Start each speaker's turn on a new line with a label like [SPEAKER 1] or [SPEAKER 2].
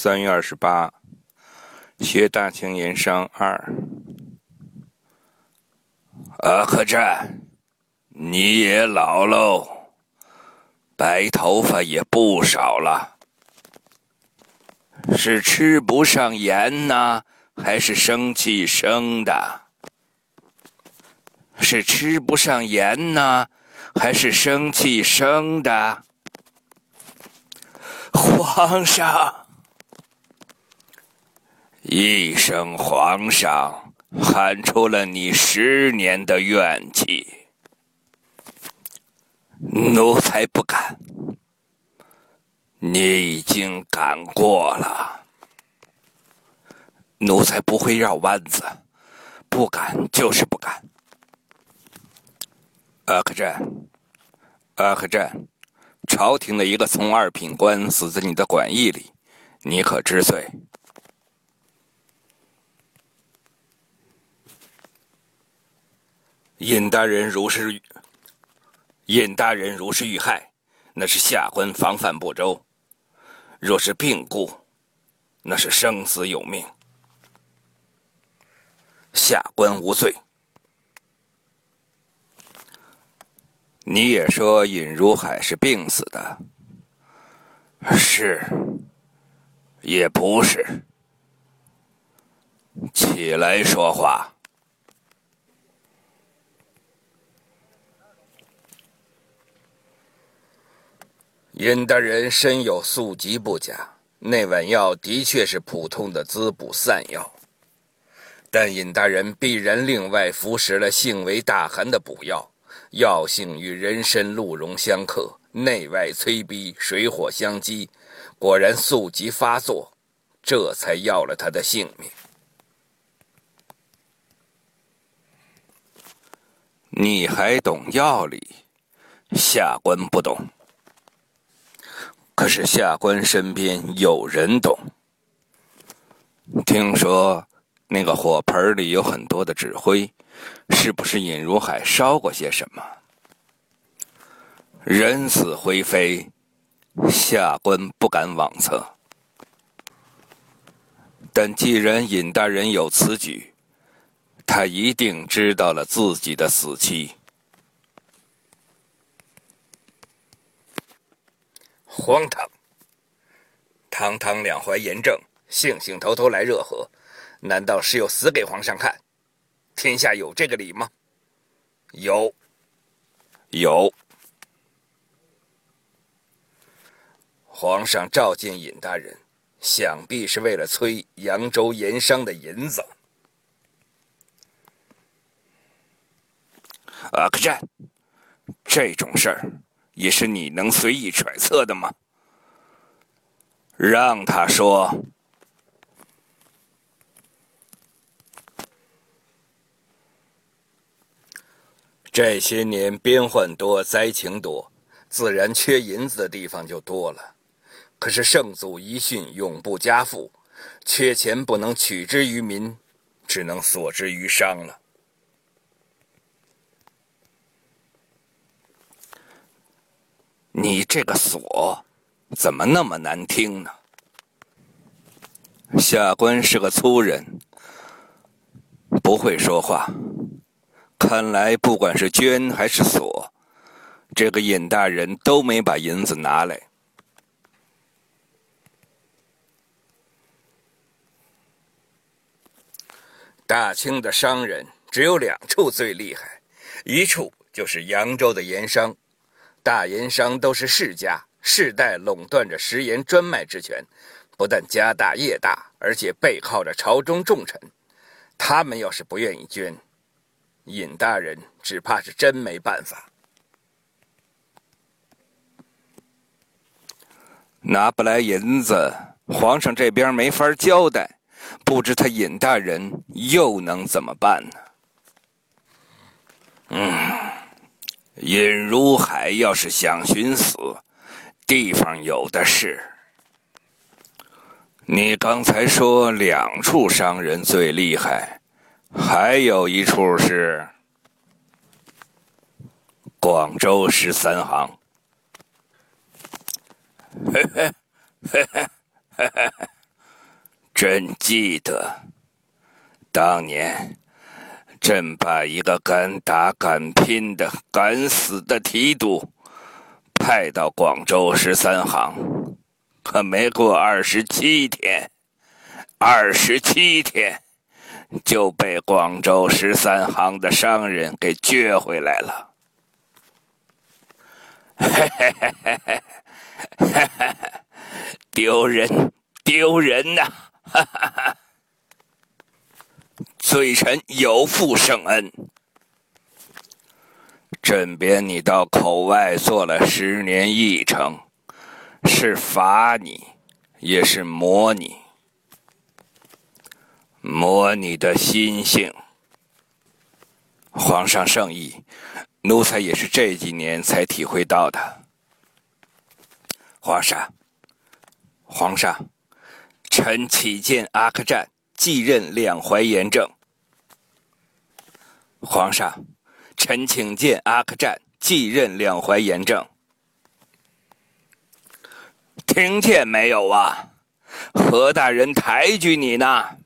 [SPEAKER 1] 三月二十八，学大清盐商二。
[SPEAKER 2] 阿克战，你也老喽，白头发也不少了。是吃不上盐呢，还是生气生的？
[SPEAKER 1] 是吃不上盐呢，还是生气生的？
[SPEAKER 2] 皇上，一声皇上喊出了你十年的怨气，奴才不敢。你已经赶过了，
[SPEAKER 1] 奴才不会绕弯子，不敢就是不敢。阿克战，阿克战。朝廷的一个从二品官死在你的馆驿里，你可知罪？尹大人如是，尹大人如是遇害，那是下官防范不周；若是病故，那是生死有命，下官无罪。你也说尹如海是病死的，
[SPEAKER 2] 是，也不是。起来说话。
[SPEAKER 1] 尹大人身有宿疾不假，那碗药的确是普通的滋补散药，但尹大人必然另外服食了性为大寒的补药。药性与人参、鹿茸相克，内外催逼，水火相激，果然宿疾发作，这才要了他的性命。你还懂药理？下官不懂。可是下官身边有人懂。听说那个火盆里有很多的纸灰。是不是尹如海烧过些什么？人死灰飞，下官不敢妄测。但既然尹大人有此举，他一定知道了自己的死期。荒唐！堂堂两淮盐政，兴兴头头来热河，难道是要死给皇上看？天下有这个理吗？有，有。皇上召见尹大人，想必是为了催扬州盐商的银子。阿克战，这种事儿也是你能随意揣测的吗？让他说。这些年边患多，灾情多，自然缺银子的地方就多了。可是圣祖遗训永不加赋，缺钱不能取之于民，只能索之于商了。你这个“锁”怎么那么难听呢？下官是个粗人，不会说话。看来，不管是捐还是锁，这个尹大人都没把银子拿来。大清的商人只有两处最厉害，一处就是扬州的盐商，大盐商都是世家，世代垄断着食盐专卖之权，不但家大业大，而且背靠着朝中重臣。他们要是不愿意捐，尹大人只怕是真没办法，拿不来银子，皇上这边没法交代，不知他尹大人又能怎么办呢？嗯，尹如海要是想寻死，地方有的是。你刚才说两处商人最厉害。还有一处是广州十三行。嘿嘿嘿嘿嘿嘿。
[SPEAKER 2] 朕记得，当年朕把一个敢打敢拼的、敢死的提督派到广州十三行，可没过二十七天，二十七天就被广州十三行的商人给撅回来了。嘿嘿嘿嘿嘿嘿嘿，丢人，丢人呐！哈哈哈！罪臣有负圣恩，朕贬你到口外做了十年驿丞，是罚你，也是磨你，磨你的心性。
[SPEAKER 1] 皇上圣意，奴才也是这几年才体会到的。皇上，皇上。臣启见阿克战，继任两淮盐政。皇上，臣请见阿克战，继任两淮盐政。
[SPEAKER 2] 听见没有啊？何大人抬举你呢？